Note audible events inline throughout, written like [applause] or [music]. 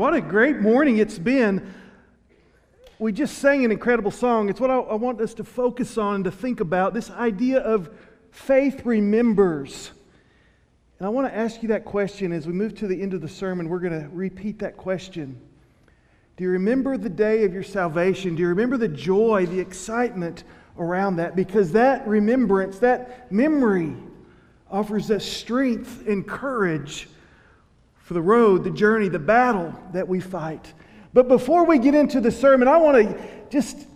What a great morning it's been. We just sang an incredible song. It's what I, I, want us to focus on and to think about this idea of faith remembers. And I want to ask you that question as we move to the end of the sermon. We're going to repeat that question. Do you remember the day of your salvation? Do you remember the joy, the excitement around that? Because that remembrance, that memory, offers us strength and courage for the road, the journey, the battle that we fight. But before we get into the sermon, I want to just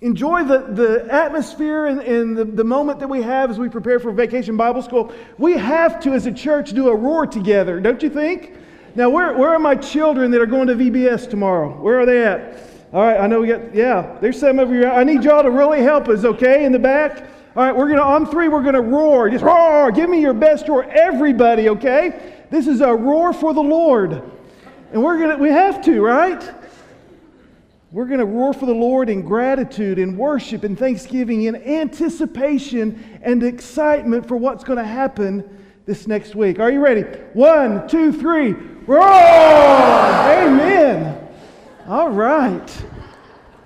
enjoy the, the atmosphere and, and the, the moment that we have as we prepare for Vacation Bible School. We have to, as a church, do a roar together, don't you think? Now, where, where are my children that are going to VBS tomorrow? Where are they at? All right, I know we got, yeah, there's some of you. I need y'all to really help us, okay, in the back. All right, we're going to, on three, we're going to roar. Just roar. Give me your best roar. Everybody, okay? This is a roar for the Lord. And we're to, we have to, right? We're going to roar for the Lord in gratitude and worship and thanksgiving in anticipation and excitement for what's going to happen this next week. Are you ready? One, two, three. Roar! Amen. All right.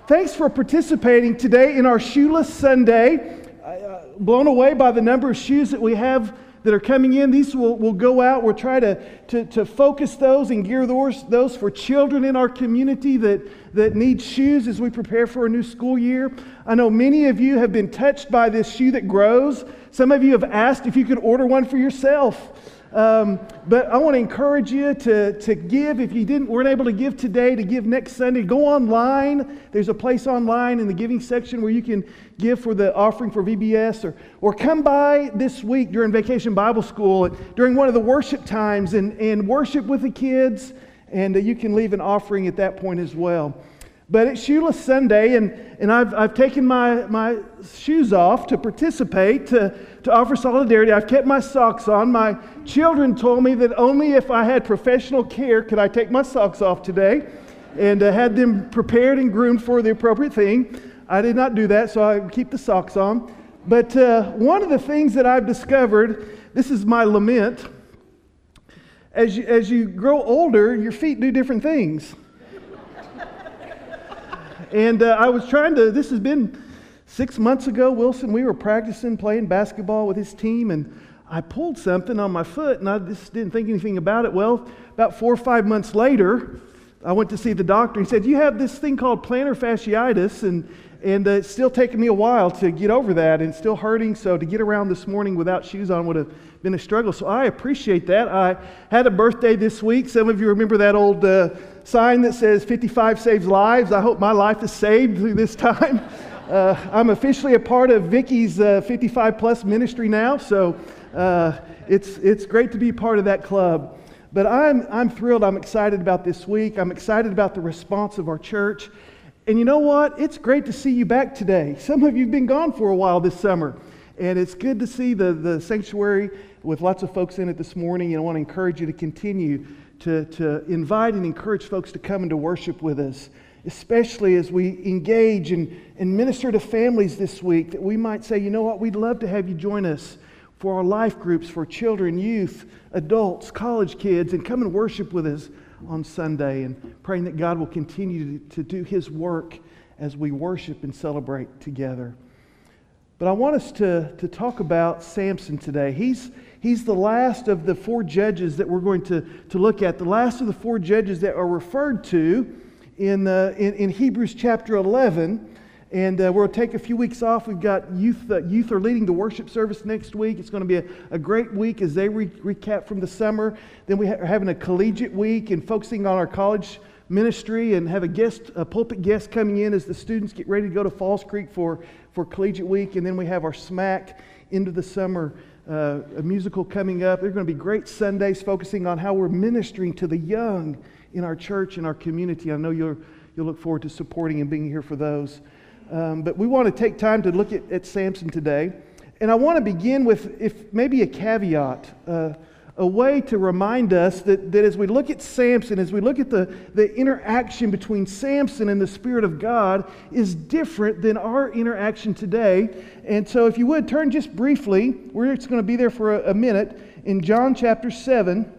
Thanks for participating today in our Shoeless Sunday. Uh, blown away by the number of shoes that we have that are coming in. These will, will go out. We'll try to, to, to focus those and gear those, those for children in our community that, that need shoes as we prepare for a new school year. I know many of you have been touched by this shoe that grows. Some of you have asked if you could order one for yourself. Um, but I want to encourage you to, to give. If you didn't, weren't able to give today, to give next Sunday, go online. There's a place online in the giving section where you can give for the offering for VBS, or, or come by this week during Vacation Bible School during one of the worship times and, and worship with the kids. And uh, you can leave an offering at that point as well. But it's Shoeless Sunday, and, and I've, I've taken my, my shoes off to participate, to, to offer solidarity. I've kept my socks on. My children told me that only if I had professional care could I take my socks off today, and uh, had them prepared and groomed for the appropriate thing. I did not do that, so I keep the socks on. But uh, one of the things that I've discovered, this is my lament, as you, as you grow older, your feet do different things. And uh, I was trying to, this has been six months ago, Wilson, we were practicing playing basketball with his team, and I pulled something on my foot, and I just didn't think anything about it. Well, about four or five months later, I went to see the doctor. He said, You have this thing called plantar fasciitis, and, and uh, it's still taking me a while to get over that, and still hurting. So to get around this morning without shoes on would have been a struggle. So I appreciate that. I had a birthday this week. Some of you remember that old. Uh, sign that says 55 saves lives. I hope my life is saved through this time. [laughs] Uh, I'm officially a part of Vicky's uh, 55 plus ministry now, so uh, it's, it's great to be part of that club. But I'm, I'm thrilled. I'm excited about this week. I'm excited about the response of our church. And you know what? It's great to see you back today. Some of you have been gone for a while this summer. And it's good to see the, the sanctuary with lots of folks in it this morning. And I want to encourage you to continue to, to invite and encourage folks to come and to worship with us, especially as we engage and, and minister to families this week, that we might say, you know what, we'd love to have you join us for our life groups for children, youth, adults, college kids, and come and worship with us on Sunday and praying that God will continue to, to do His work as we worship and celebrate together. But I want us to, to talk about Samson today. He's, He's the last of the four judges that we're going to, to look at, the last of the four judges that are referred to in, uh, in, in, Hebrews chapter 11. And uh, we'll take a few weeks off. We've got youth, uh, youth are leading the worship service next week. It's going to be a, a great week as they re- recap from the summer. Then we ha- are having a collegiate week and focusing on our college ministry and have a guest, a pulpit guest coming in as the students get ready to go to Falls Creek for, for collegiate week. And then we have our smack into the summer uh, a musical coming up. There are going to be great Sundays focusing on how we're ministering to the young in our church and our community. I know you'll, you'll look forward to supporting and being here for those. Um, but we want to take time to look at, at Samson today. And I want to begin with if maybe a caveat. Uh, a way to remind us that, that as we look at Samson, as we look at the, the interaction between Samson and the Spirit of God, is different than our interaction today. And so, if you would turn just briefly, we're just going to be there for a, a minute, in John chapter 7.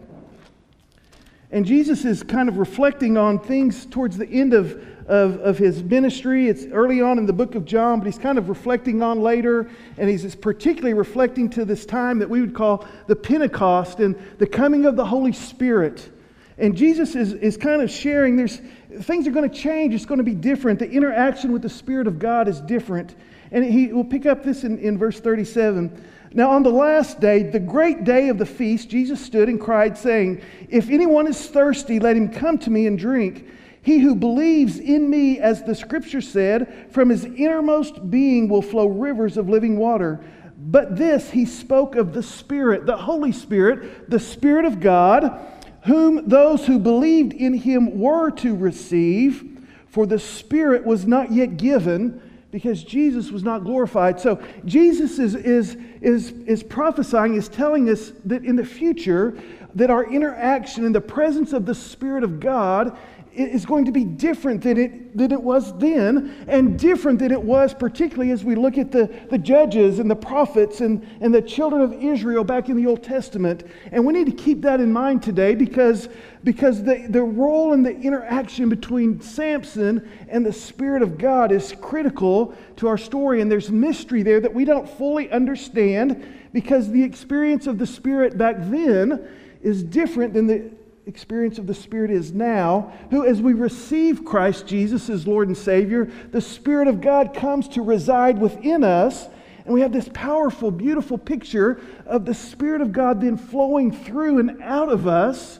And Jesus is kind of reflecting on things towards the end of, of, of, his ministry. It's early on in the book of John, but he's kind of reflecting on later. And he's particularly reflecting to this time that we would call the Pentecost and the coming of the Holy Spirit. And Jesus is, is kind of sharing there's things are going to change. It's going to be different. The interaction with the Spirit of God is different. And he will pick up this in, in verse 37. Now, on the last day, the great day of the feast, Jesus stood and cried, saying, If anyone is thirsty, let him come to me and drink. He who believes in me, as the scripture said, from his innermost being will flow rivers of living water. But this he spoke of the Spirit, the Holy Spirit, the Spirit of God, whom those who believed in him were to receive, for the Spirit was not yet given because Jesus was not glorified. So Jesus is, is, is, is prophesying, is telling us that in the future, that our interaction in the presence of the Spirit of God is going to be different than it, than it was then, and different than it was, particularly as we look at the, the judges and the prophets and, and the children of Israel back in the Old Testament. And we need to keep that in mind today because, because the, the role and the interaction between Samson and the Spirit of God is critical to our story. And there's mystery there that we don't fully understand because the experience of the Spirit back then is different than the experience of the Spirit is now, who, as we receive Christ Jesus as Lord and Savior, the Spirit of God comes to reside within us. And we have this powerful, beautiful picture of the Spirit of God then flowing through and out of us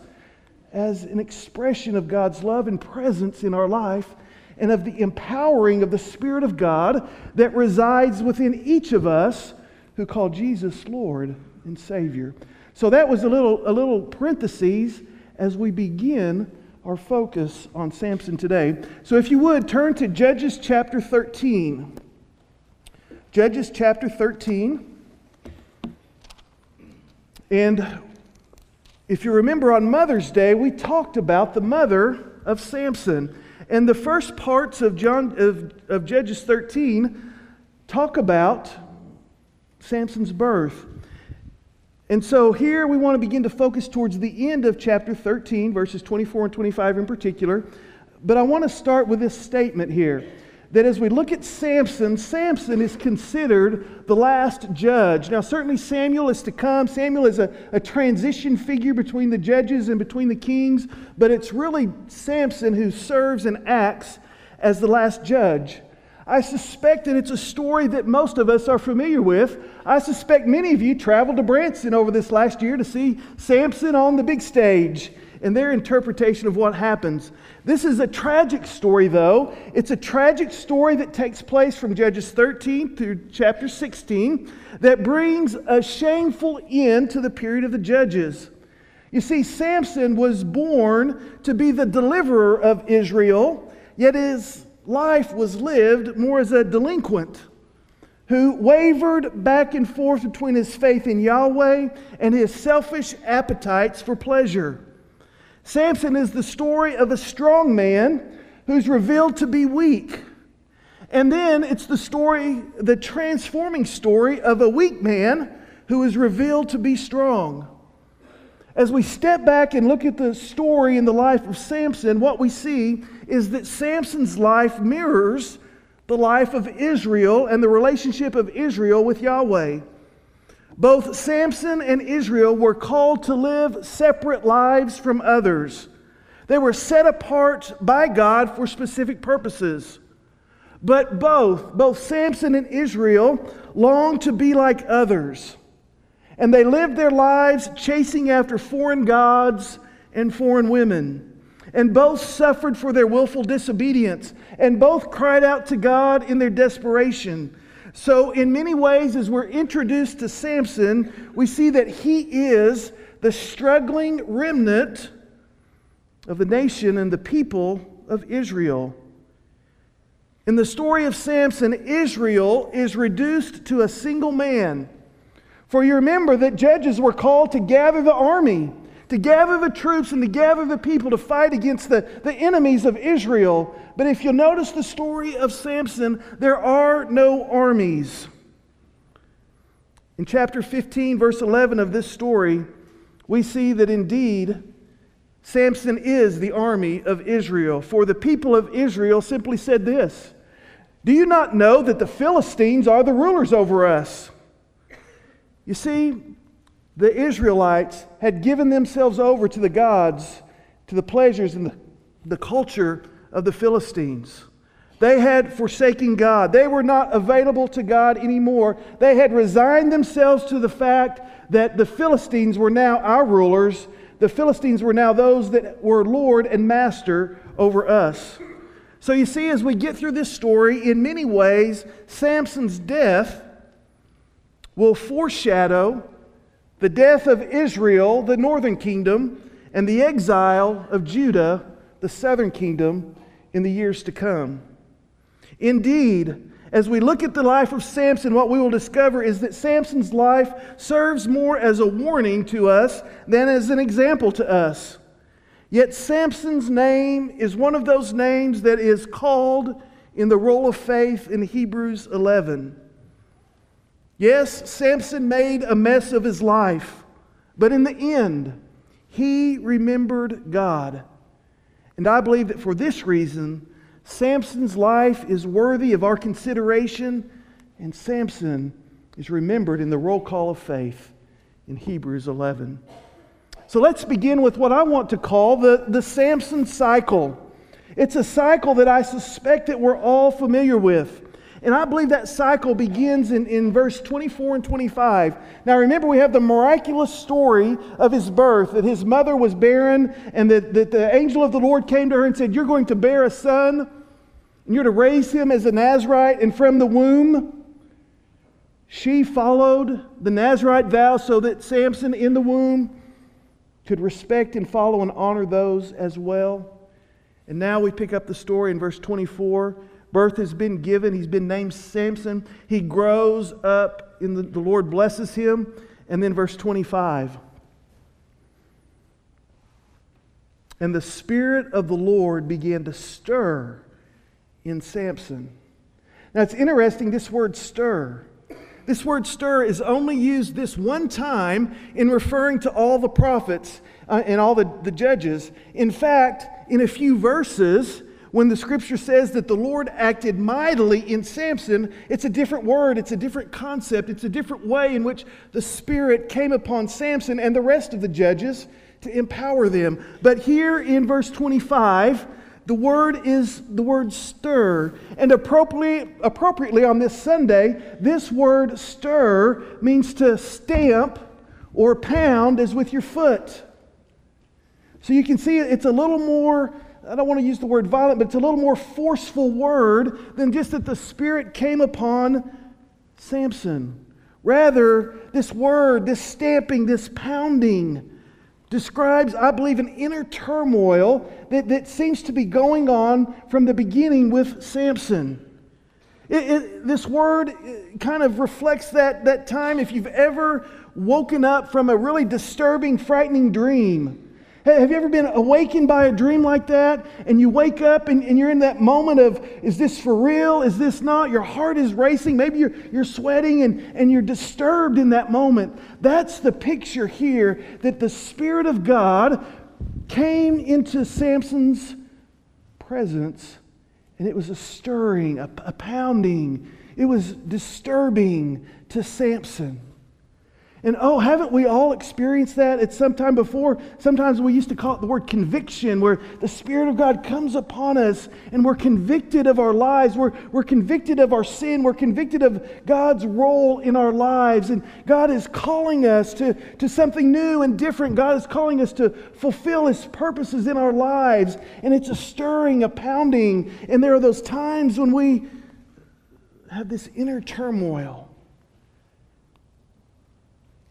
as an expression of God's love and presence in our life and of the empowering of the Spirit of God that resides within each of us who call Jesus Lord and Savior. So that was a little, a little parenthesis as we begin our focus on Samson today. So, if you would, turn to Judges chapter 13. Judges chapter 13. And if you remember on Mother's Day, we talked about the mother of Samson. And the first parts of, John, of, of Judges 13 talk about Samson's birth. And so here we want to begin to focus towards the end of chapter 13, verses 24 and 25 in particular. But I want to start with this statement here that as we look at Samson, Samson is considered the last judge. Now, certainly Samuel is to come. Samuel is a, a transition figure between the judges and between the kings, but it's really Samson who serves and acts as the last judge. I suspect, and it's a story that most of us are familiar with, I suspect many of you traveled to Branson over this last year to see Samson on the big stage and their interpretation of what happens. This is a tragic story, though. It's a tragic story that takes place from Judges 13 through chapter 16 that brings a shameful end to the period of the judges. You see, Samson was born to be the deliverer of Israel, yet his life was lived more as a delinquent who wavered back and forth between his faith in Yahweh and his selfish appetites for pleasure. Samson is the story of a strong man who's revealed to be weak. And then it's the story, the transforming story of a weak man who is revealed to be strong. As we step back and look at the story in the life of Samson, what we see is that Samson's life mirrors the life of Israel and the relationship of Israel with Yahweh. Both Samson and Israel were called to live separate lives from others. They were set apart by God for specific purposes. But both, both Samson and Israel, longed to be like others. And they lived their lives chasing after foreign gods and foreign women. And both suffered for their willful disobedience. And both cried out to God in their desperation. So, in many ways, as we're introduced to Samson, we see that he is the struggling remnant of the nation and the people of Israel. In the story of Samson, Israel is reduced to a single man. For you remember that judges were called to gather the army, to gather the troops, and to gather the people to fight against the, the enemies of Israel. But if you'll notice the story of Samson, there are no armies. In chapter 15, verse 11 of this story, we see that indeed Samson is the army of Israel. For the people of Israel simply said this Do you not know that the Philistines are the rulers over us? You see, the Israelites had given themselves over to the gods, to the pleasures and the, the culture of the Philistines. They had forsaken God. They were not available to God anymore. They had resigned themselves to the fact that the Philistines were now our rulers. The Philistines were now those that were Lord and Master over us. So you see, as we get through this story, in many ways, Samson's death will foreshadow the death of Israel, the northern kingdom, and the exile of Judah, the southern kingdom, in the years to come. Indeed, as we look at the life of Samson, what we will discover is that Samson's life serves more as a warning to us than as an example to us. Yet Samson's name is one of those names that is called in the roll of faith in Hebrews 11. Yes, Samson made a mess of his life, but in the end, he remembered God. And I believe that for this reason, Samson's life is worthy of our consideration, and Samson is remembered in the roll call of faith in Hebrews 11. So let's begin with what I want to call the, the Samson cycle. It's a cycle that I suspect that we're all familiar with. And I believe that cycle begins in, in verse 24 and 25. Now, remember, we have the miraculous story of his birth that his mother was barren, and that, that the angel of the Lord came to her and said, You're going to bear a son, and you're to raise him as a Nazarite, and from the womb, she followed the Nazarite vow so that Samson in the womb could respect and follow and honor those as well. And now we pick up the story in verse 24 birth has been given. He's been named Samson. He grows up, and the, the Lord blesses him. And then verse 25. And the Spirit of the Lord began to stir in Samson. Now it's interesting, this word stir. This word stir is only used this one time in referring to all the prophets uh, and all the, the judges. In fact, in a few verses, when the scripture says that the Lord acted mightily in Samson, it's a different word, it's a different concept, it's a different way in which the Spirit came upon Samson and the rest of the judges to empower them. But here in verse 25, the word is the word stir. And appropriately, appropriately on this Sunday, this word stir means to stamp or pound as with your foot. So you can see it's a little more I don't want to use the word violent, but it's a little more forceful word than just that the Spirit came upon Samson. Rather, this word, this stamping, this pounding, describes, I believe, an inner turmoil that, that seems to be going on from the beginning with Samson. It, it, this word uh, kind of reflects that, that time if you've ever woken up from a really disturbing, frightening dream have you ever been awakened by a dream like that? And you wake up and, and, you're in that moment of, is this for real? Is this not? Your heart is racing. Maybe you're, you're sweating and, and you're disturbed in that moment. That's the picture here that the Spirit of God came into Samson's presence and it was a stirring, a, a pounding. It was disturbing to Samson. And oh, haven't we all experienced that at some time before? Sometimes we used to call it the word conviction, where the Spirit of God comes upon us and we're convicted of our lives. We're, we're convicted of our sin. We're convicted of God's role in our lives. And God is calling us to, to something new and different. God is calling us to fulfill His purposes in our lives. And it's a stirring, a pounding. And there are those times when we have this inner turmoil.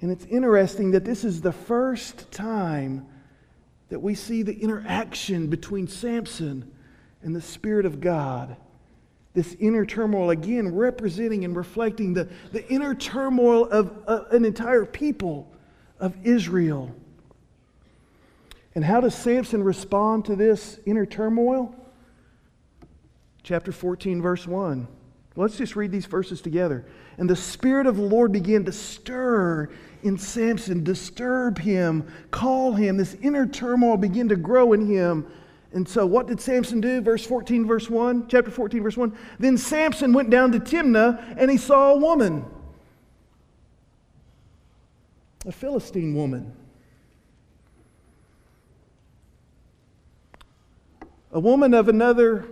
And it's interesting that this is the first time that we see the interaction between Samson and the Spirit of God. This inner turmoil, again, representing and reflecting the, the inner turmoil of uh, an entire people of Israel. And how does Samson respond to this inner turmoil? Chapter 14, verse 1. Let's just read these verses together. And the Spirit of the Lord began to stir in Samson disturb him, call him. This inner turmoil begin to grow in him. And so, what did Samson do? Verse 14, verse 1, chapter 14, verse 1. Then Samson went down to Timnah and he saw a woman, a Philistine woman. A woman of another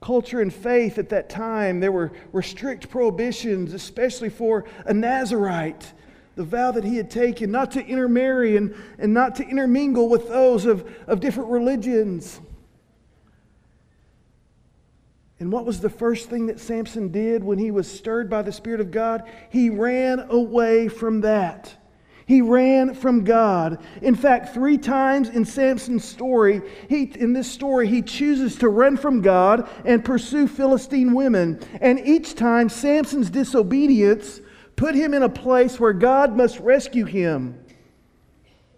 culture and faith at that time, there were, were strict prohibitions, especially for a Nazarite, the vow that he had taken not to intermarry and, and not to intermingle with those of, of different religions. And what was the first thing that Samson did when he was stirred by the Spirit of God? He ran away from that. He ran from God. In fact, three times in Samson's story, he, in this story, he chooses to run from God and pursue Philistine women. And each time, Samson's disobedience put him in a place where God must rescue him.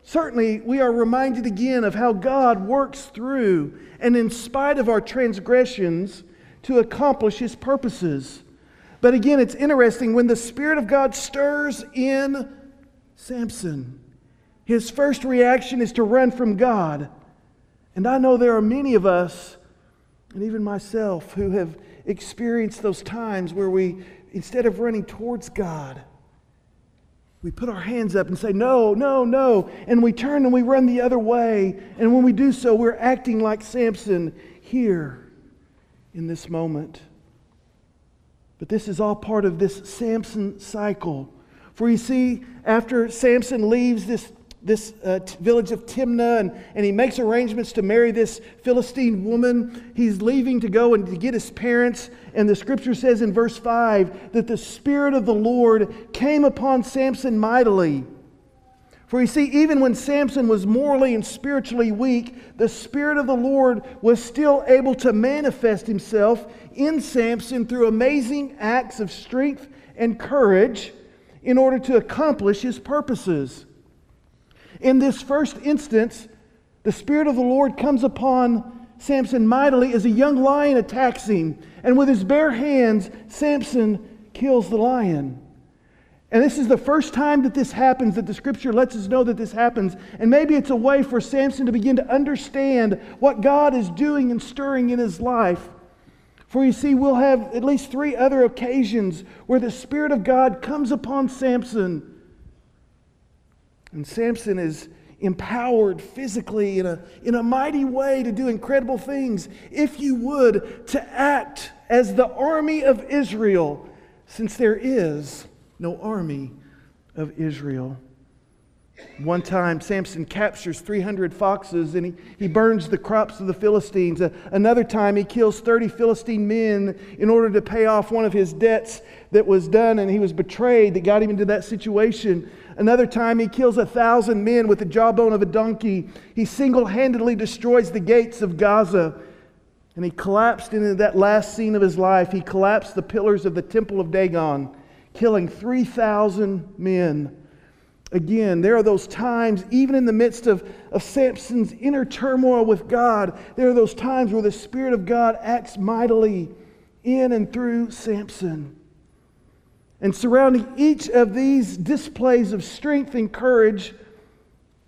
Certainly, we are reminded again of how God works through and in spite of our transgressions to accomplish his purposes. But again, it's interesting when the Spirit of God stirs in Samson. His first reaction is to run from God. And I know there are many of us, and even myself, who have experienced those times where we, instead of running towards God, we put our hands up and say, No, no, no. And we turn and we run the other way. And when we do so, we're acting like Samson here in this moment. But this is all part of this Samson cycle for you see, after Samson leaves this, this uh, t- village of Timnah and, and he makes arrangements to marry this Philistine woman, he's leaving to go and to get his parents. And the scripture says in verse 5 that the Spirit of the Lord came upon Samson mightily. For you see, even when Samson was morally and spiritually weak, the Spirit of the Lord was still able to manifest himself in Samson through amazing acts of strength and courage in order to accomplish his purposes. In this first instance, the Spirit of the Lord comes upon Samson mightily as a young lion attacks him. And with his bare hands, Samson kills the lion. And this is the first time that this happens, that the scripture lets us know that this happens. And maybe it's a way for Samson to begin to understand what God is doing and stirring in his life. For you see, we'll have at least three other occasions where the Spirit of God comes upon Samson. And Samson is empowered physically in a, in a mighty way to do incredible things, if you would, to act as the army of Israel, since there is no army of Israel. One time, Samson captures 300 foxes and he, he burns the crops of the Philistines. Another time, he kills 30 Philistine men in order to pay off one of his debts that was done, and he was betrayed that got him into that situation. Another time, he kills a thousand men with the jawbone of a donkey. He single handedly destroys the gates of Gaza. And he collapsed into that last scene of his life. He collapsed the pillars of the temple of Dagon, killing 3,000 men. Again, there are those times, even in the midst of, of Samson's inner turmoil with God, there are those times where the Spirit of God acts mightily in and through Samson. And surrounding each of these displays of strength and courage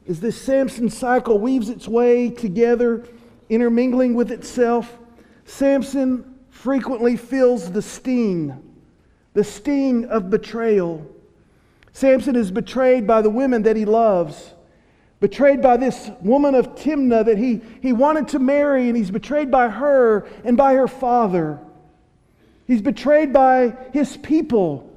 as this Samson cycle weaves its way together, intermingling with itself. Samson frequently feels the sting, the sting of betrayal. Samson is betrayed by the women that he loves, betrayed by this woman of Timnah that he, he wanted to marry, and he's betrayed by her and by her father. He's betrayed by his people.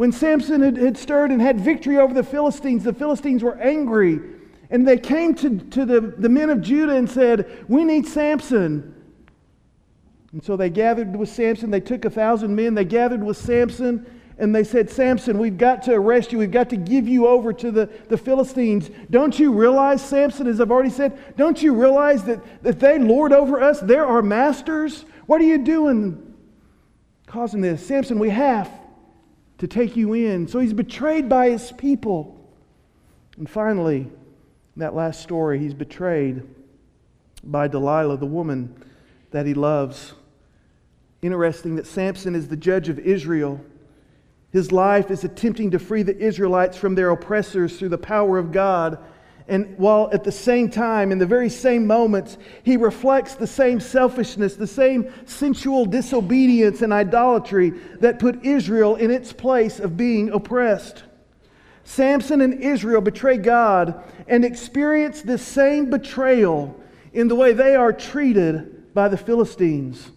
When Samson had, had stirred and had victory over the Philistines, the Philistines were angry. And they came to, to the, the men of Judah and said, We need Samson. And so they gathered with Samson. They took a thousand men. They gathered with Samson and they said, Samson, we've got to arrest you. We've got to give you over to the, the Philistines. Don't you realize, Samson, as I've already said, don't you realize that, that they lord over us? They're our masters. What are you doing causing this? Samson, we have to take you in. So he's betrayed by his people. And finally, in that last story, he's betrayed by Delilah, the woman that he loves. Interesting that Samson is the judge of Israel. His life is attempting to free the Israelites from their oppressors through the power of God. And while at the same time, in the very same moments, he reflects the same selfishness, the same sensual disobedience and idolatry that put Israel in its place of being oppressed. Samson and Israel betray God and experience the same betrayal in the way they are treated by the Philistines.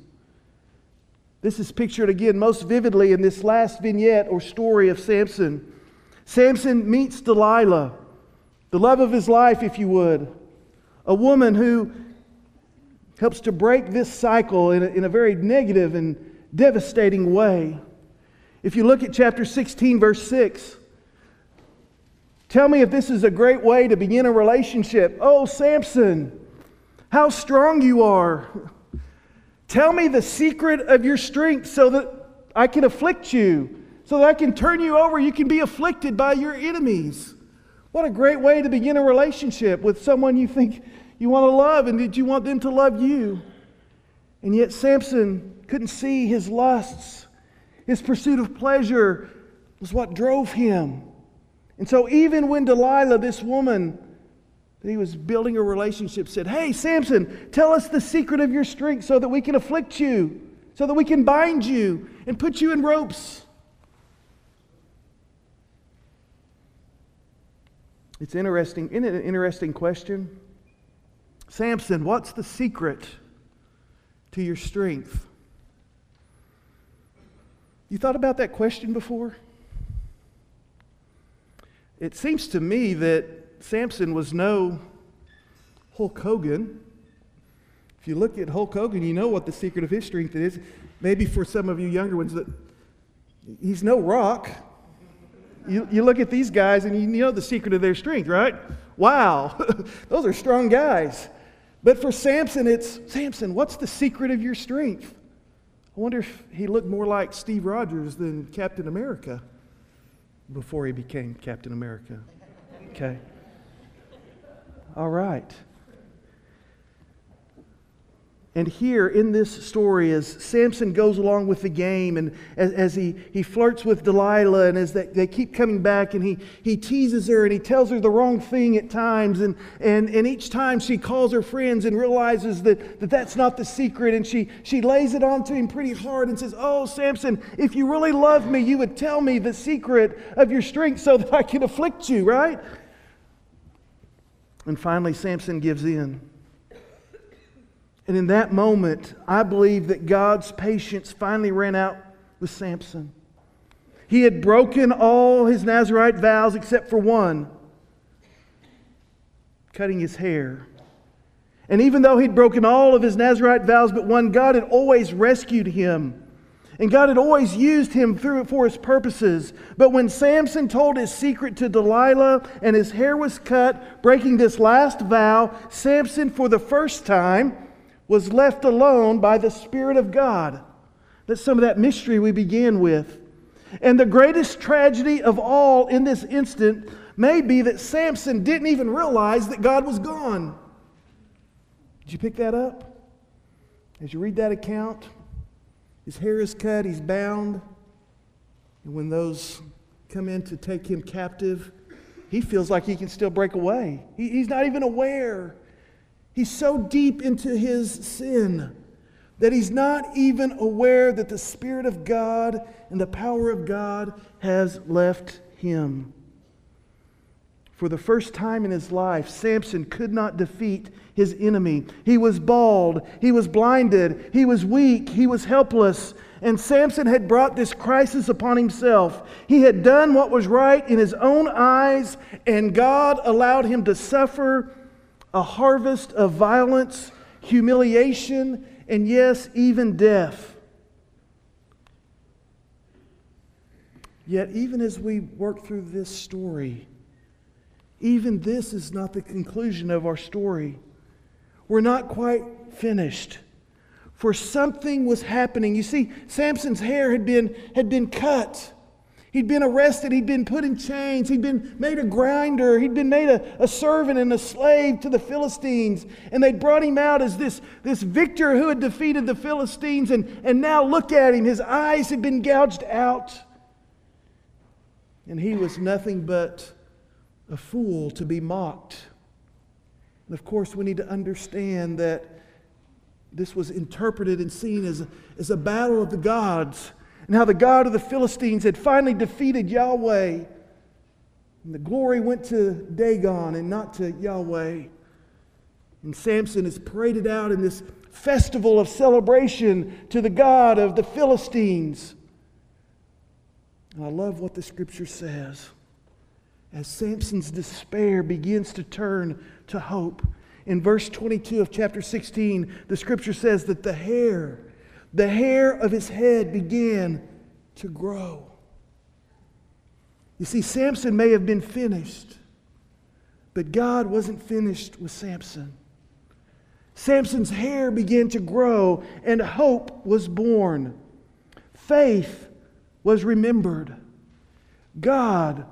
This is pictured again most vividly in this last vignette or story of Samson. Samson meets Delilah, the love of his life, if you would, a woman who helps to break this cycle in a, in a very negative and devastating way. If you look at chapter 16, verse 6, tell me if this is a great way to begin a relationship. Oh, Samson, how strong you are. Tell me the secret of your strength so that I can afflict you, so that I can turn you over. You can be afflicted by your enemies. What a great way to begin a relationship with someone you think you want to love and that you want them to love you. And yet, Samson couldn't see his lusts. His pursuit of pleasure was what drove him. And so, even when Delilah, this woman, that he was building a relationship said, Hey, Samson, tell us the secret of your strength so that we can afflict you, so that we can bind you and put you in ropes. It's interesting, isn't it an interesting question? Samson, what's the secret to your strength? You thought about that question before? It seems to me that Samson was no Hulk Hogan. If you look at Hulk Hogan, you know what the secret of his strength is. Maybe for some of you younger ones, that he's no rock. You, you look at these guys and you know the secret of their strength, right? Wow, [laughs] those are strong guys. But for Samson, it's Samson, what's the secret of your strength? I wonder if he looked more like Steve Rogers than Captain America before he became Captain America. Okay. All right. And here in this story, as Samson goes along with the game and as, as he, he flirts with Delilah, and as they, they keep coming back, and he, he teases her and he tells her the wrong thing at times, and, and, and each time she calls her friends and realizes that, that that's not the secret, and she, she lays it on to him pretty hard and says, Oh, Samson, if you really love me, you would tell me the secret of your strength so that I can afflict you, right? And finally, Samson gives in. And in that moment, I believe that God's patience finally ran out with Samson. He had broken all his Nazarite vows except for one cutting his hair. And even though he'd broken all of his Nazarite vows but one, God had always rescued him and God had always used him through for his purposes. But when Samson told his secret to Delilah and his hair was cut, breaking this last vow, Samson, for the first time, was left alone by the Spirit of God. That's some of that mystery we began with. And the greatest tragedy of all in this instant may be that Samson didn't even realize that God was gone. Did you pick that up? As you read that account, his hair is cut, he's bound. And when those come in to take him captive, he feels like he can still break away. He, he's not even aware. He's so deep into his sin that he's not even aware that the Spirit of God and the power of God has left him. For the first time in his life, Samson could not defeat his enemy. He was bald, he was blinded, he was weak, he was helpless. And Samson had brought this crisis upon himself. He had done what was right in his own eyes, and God allowed him to suffer a harvest of violence, humiliation, and yes, even death. Yet, even as we work through this story, even this is not the conclusion of our story. We're not quite finished. For something was happening. You see, Samson's hair had been, had been cut. He'd been arrested. He'd been put in chains. He'd been made a grinder. He'd been made a, a servant and a slave to the Philistines. And they'd brought him out as this, this victor who had defeated the Philistines. And, and now look at him. His eyes had been gouged out. And he was nothing but a fool to be mocked. And of course, we need to understand that this was interpreted and seen as, as a battle of the gods, and how the God of the Philistines had finally defeated Yahweh. And the glory went to Dagon and not to Yahweh. And Samson is paraded out in this festival of celebration to the God of the Philistines. And I love what the scripture says. As Samson's despair begins to turn to hope. In verse 22 of chapter 16, the scripture says that the hair, the hair of his head began to grow. You see, Samson may have been finished, but God wasn't finished with Samson. Samson's hair began to grow, and hope was born. Faith was remembered. God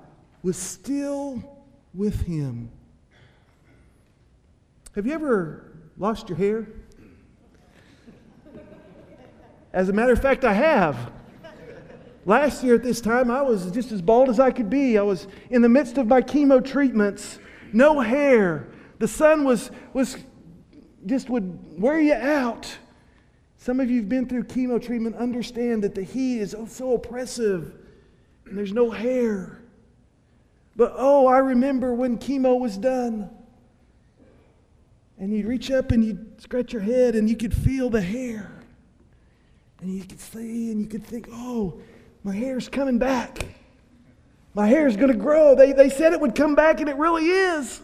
was still with him. Have you ever lost your hair? As a matter of fact, I have. Last year at this time, I was just as bald as I could be. I was in the midst of my chemo treatments, no hair. The sun was, was just would wear you out. Some of you have been through chemo treatment understand that the heat is oh so oppressive and there's no hair. But oh, I remember when chemo was done. And you'd reach up and you'd scratch your head and you could feel the hair. And you could see and you could think, oh, my hair's coming back. My hair's going to grow. They, they said it would come back and it really is.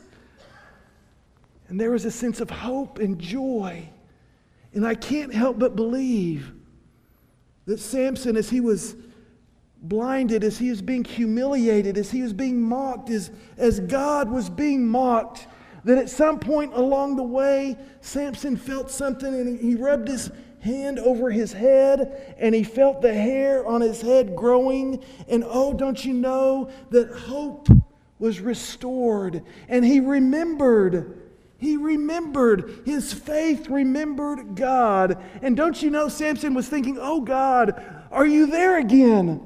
And there was a sense of hope and joy. And I can't help but believe that Samson, as he was blinded, as he was being humiliated, as he was being mocked, as, as God was being mocked, that at some point along the way, Samson felt something and he rubbed his hand over his head and he felt the hair on his head growing. And oh, don't you know that hope was restored? And he remembered he remembered, his faith remembered God. And don't you know, Samson was thinking, Oh God, are you there again?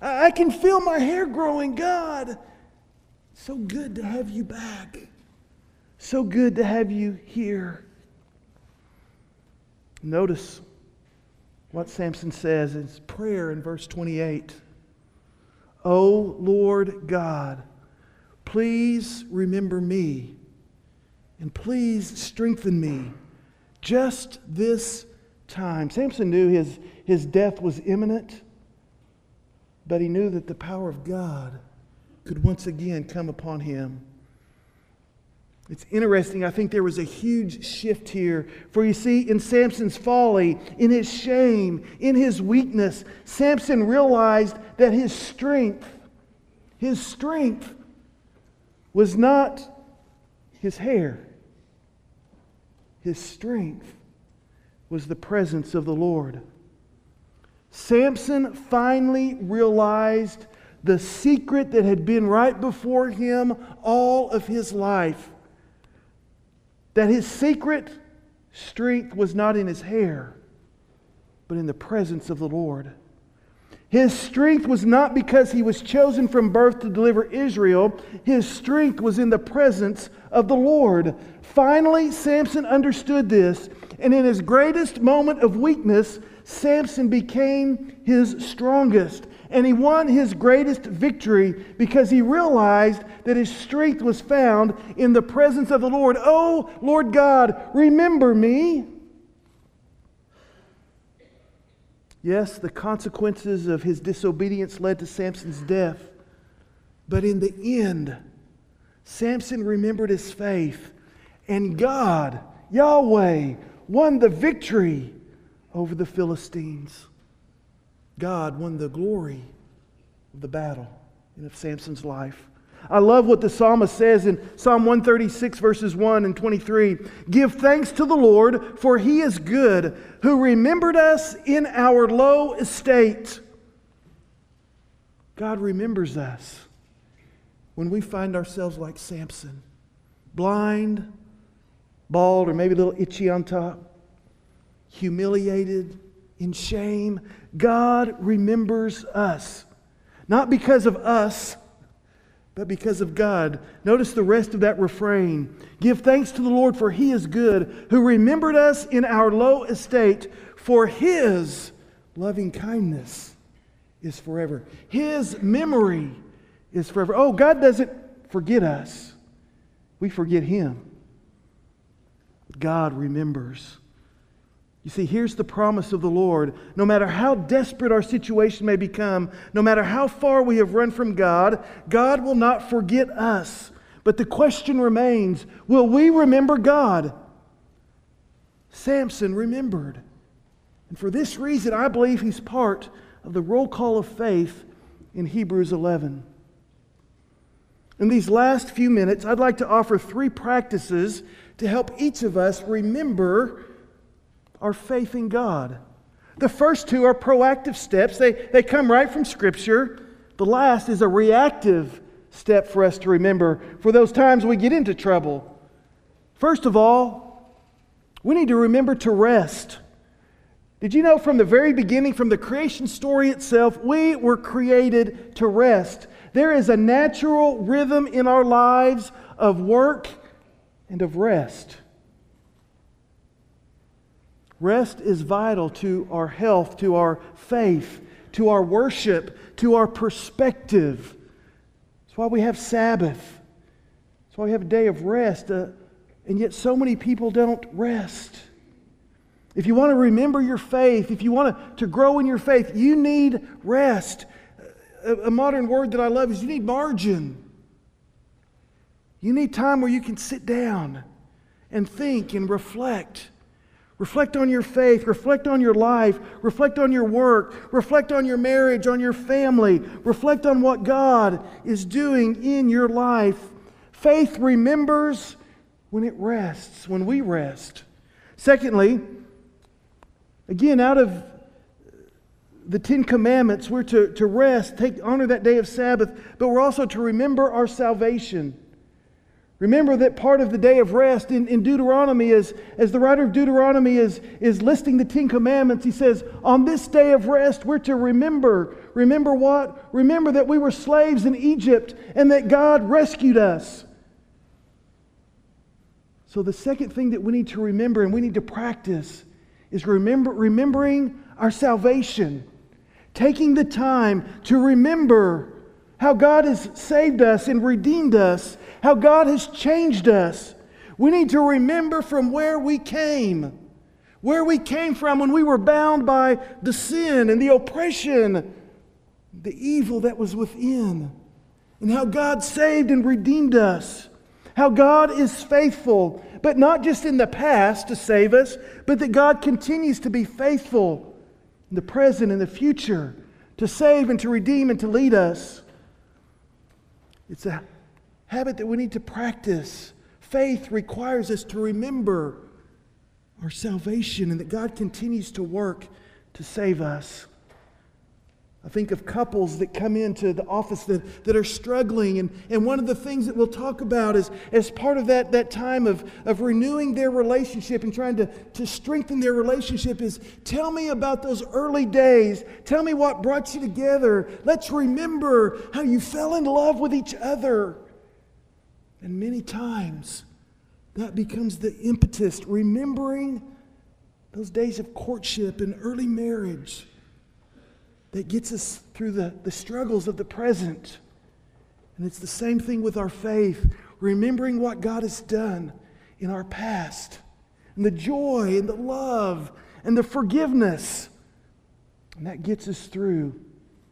I can feel my hair growing, God. So good to have you back. So good to have you here. Notice what Samson says in his prayer in verse 28. Oh Lord God, please remember me and please strengthen me just this time. Samson knew his, his death was imminent, but he knew that the power of God could once again come upon him. It's interesting. I think there was a huge shift here. For you see, in Samson's folly, in his shame, in his weakness, Samson realized that his strength, his strength, was not his hair. His strength was the presence of the Lord. Samson finally realized the secret that had been right before him all of his life that his secret strength was not in his hair, but in the presence of the Lord. His strength was not because he was chosen from birth to deliver Israel. His strength was in the presence of the Lord. Finally, Samson understood this, and in his greatest moment of weakness, Samson became his strongest. And he won his greatest victory because he realized that his strength was found in the presence of the Lord. Oh, Lord God, remember me. Yes, the consequences of his disobedience led to Samson's death. But in the end, Samson remembered his faith, and God, Yahweh, won the victory over the Philistines. God won the glory of the battle and of Samson's life. I love what the psalmist says in Psalm 136, verses 1 and 23. Give thanks to the Lord, for he is good, who remembered us in our low estate. God remembers us when we find ourselves like Samson, blind, bald, or maybe a little itchy on top, humiliated, in shame. God remembers us. not because of us, but because of God. Notice the rest of that refrain. Give thanks to the Lord, for he is good, who remembered us in our low estate, for his loving kindness is forever. His memory is forever. Oh, God doesn't forget us, we forget him. God remembers. You see, here's the promise of the Lord. No matter how desperate our situation may become, no matter how far we have run from God, God will not forget us. But the question remains will we remember God? Samson remembered. And for this reason, I believe he's part of the roll call of faith in Hebrews 11. In these last few minutes, I'd like to offer three practices to help each of us remember our faith in God. The first two are proactive steps, they, they come right from Scripture. The last is a reactive step for us to remember for those times we get into trouble. First of all, we need to remember to rest. Did you know from the very beginning, from the creation story itself, we were created to rest? There is a natural rhythm in our lives of work and of rest. Rest is vital to our health, to our faith, to our worship, to our perspective. That's why we have Sabbath. That's why we have a day of rest. Uh, and yet, so many people don't rest. If you want to remember your faith, if you want to, to grow in your faith, you need rest. A, a modern word that I love is you need margin. You need time where you can sit down and think and reflect. Reflect on your faith, reflect on your life, reflect on your work, reflect on your marriage, on your family, reflect on what God is doing in your life. Faith remembers when it rests, when we rest. Secondly, again, out of the Ten Commandments, we're to, to rest, take honor that day of Sabbath, but we're also to remember our salvation. Remember that part of the day of rest in, in Deuteronomy is, as the writer of Deuteronomy is, is listing the Ten Commandments, he says, On this day of rest, we're to remember. Remember what? Remember that we were slaves in Egypt and that God rescued us. So, the second thing that we need to remember and we need to practice is remember, remembering our salvation. Taking the time to remember how God has saved us and redeemed us how God has changed us. We need to remember from where we came, where we came from when we were bound by the sin and the oppression, the evil that was within, and how God saved and redeemed us. How God is faithful, but not just in the past to save us, but that God continues to be faithful in the present and the future to save and to redeem and to lead us. It's a habit that we need to practice. Faith requires us to remember our salvation and that God continues to work to save us. I think of couples that come into the office that, that are struggling. And, and one of the things that we'll talk about is as part of that, that time of, of renewing their relationship and trying to, to strengthen their relationship is tell me about those early days. Tell me what brought you together. Let's remember how you fell in love with each other. And many times that becomes the impetus, remembering those days of courtship and early marriage that gets us through the, the struggles of the present. And it's the same thing with our faith, remembering what God has done in our past, and the joy and the love and the forgiveness. And that gets us through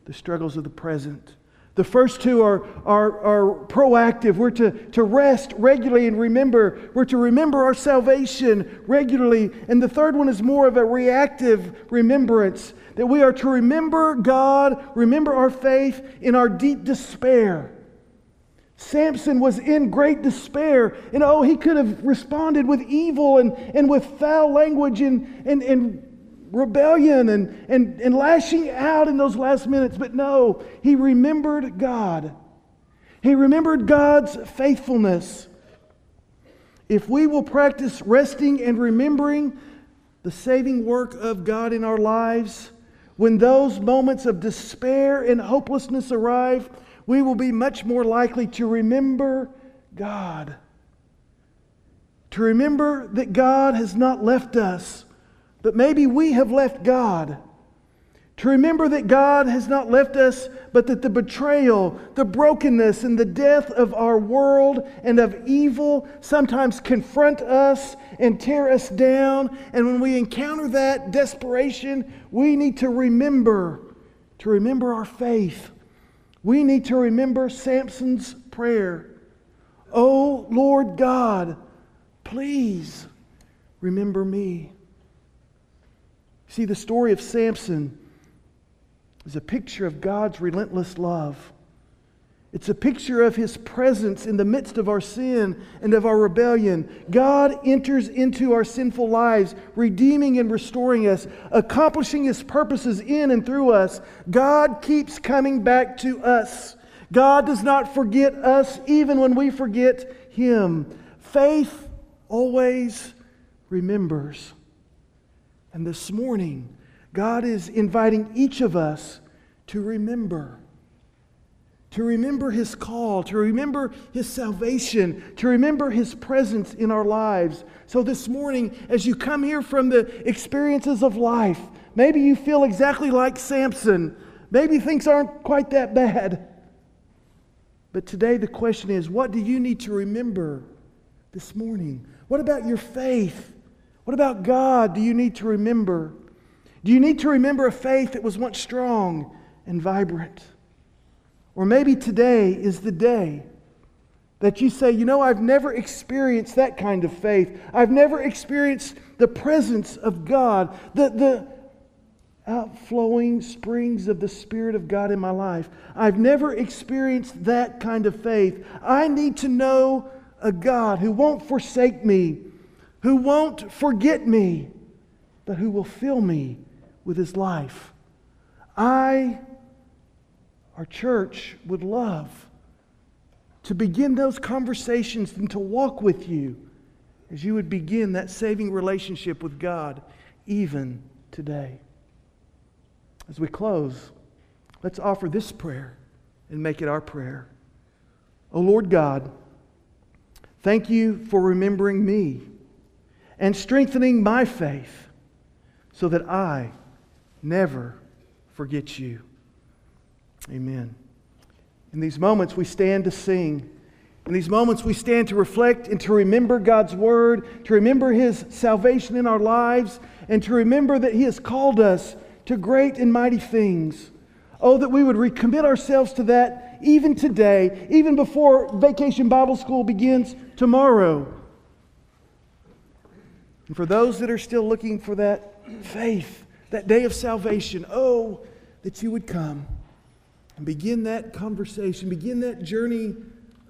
the struggles of the present. The first two are, are, are proactive. We're to, to rest regularly and remember. We're to remember our salvation regularly. And the third one is more of a reactive remembrance that we are to remember God, remember our faith in our deep despair. Samson was in great despair, and oh, he could have responded with evil and, and with foul language and, and, and rebellion and, and, and lashing out in those last minutes. But no, he remembered God. He remembered God's faithfulness. If we will practice resting and remembering the saving work of God in our lives, when those moments of despair and hopelessness arrive, we will be much more likely to remember God. To remember that God has not left us, but maybe we have left God. To remember that God has not left us, but that the betrayal, the brokenness, and the death of our world and of evil sometimes confront us and tear us down. And when we encounter that desperation, we need to remember, to remember our faith. We need to remember Samson's prayer Oh Lord God, please remember me. See, the story of Samson is a picture of God's relentless love. It's a picture of his presence in the midst of our sin and of our rebellion. God enters into our sinful lives, redeeming and restoring us, accomplishing his purposes in and through us. God keeps coming back to us. God does not forget us even when we forget him. Faith always remembers. And this morning, God is inviting each of us to remember. To remember His call, to remember His salvation, to remember His presence in our lives. So, this morning, as you come here from the experiences of life, maybe you feel exactly like Samson. Maybe things aren't quite that bad. But today, the question is what do you need to remember this morning? What about your faith? What about God do you need to remember? Do you need to remember a faith that was once strong and vibrant? Or maybe today is the day that you say, you know, I've never experienced that kind of faith. I've never experienced the presence of God, the, the outflowing springs of the Spirit of God in my life. I've never experienced that kind of faith. I need to know a God who won't forsake me, who won't forget me, but who will fill me with his life. I, our church, would love to begin those conversations and to walk with you as you would begin that saving relationship with God even today. As we close, let's offer this prayer and make it our prayer. O oh Lord God, thank you for remembering me and strengthening my faith so that I never forget you. Amen. In these moments, we stand to sing. In these moments, we stand to reflect and to remember God's word, to remember His salvation in our lives, and to remember that He has called us to great and mighty things. Oh, that we would recommit ourselves to that even today, even before Vacation Bible School begins tomorrow. And for those that are still looking for that faith, that day of salvation. Oh, that you would come and begin that conversation, begin that journey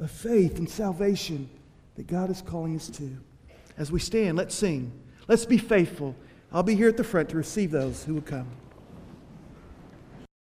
of faith and salvation that God is calling us to. As we stand, let's sing. Let's be faithful. I'll be here at the front to receive those who will come.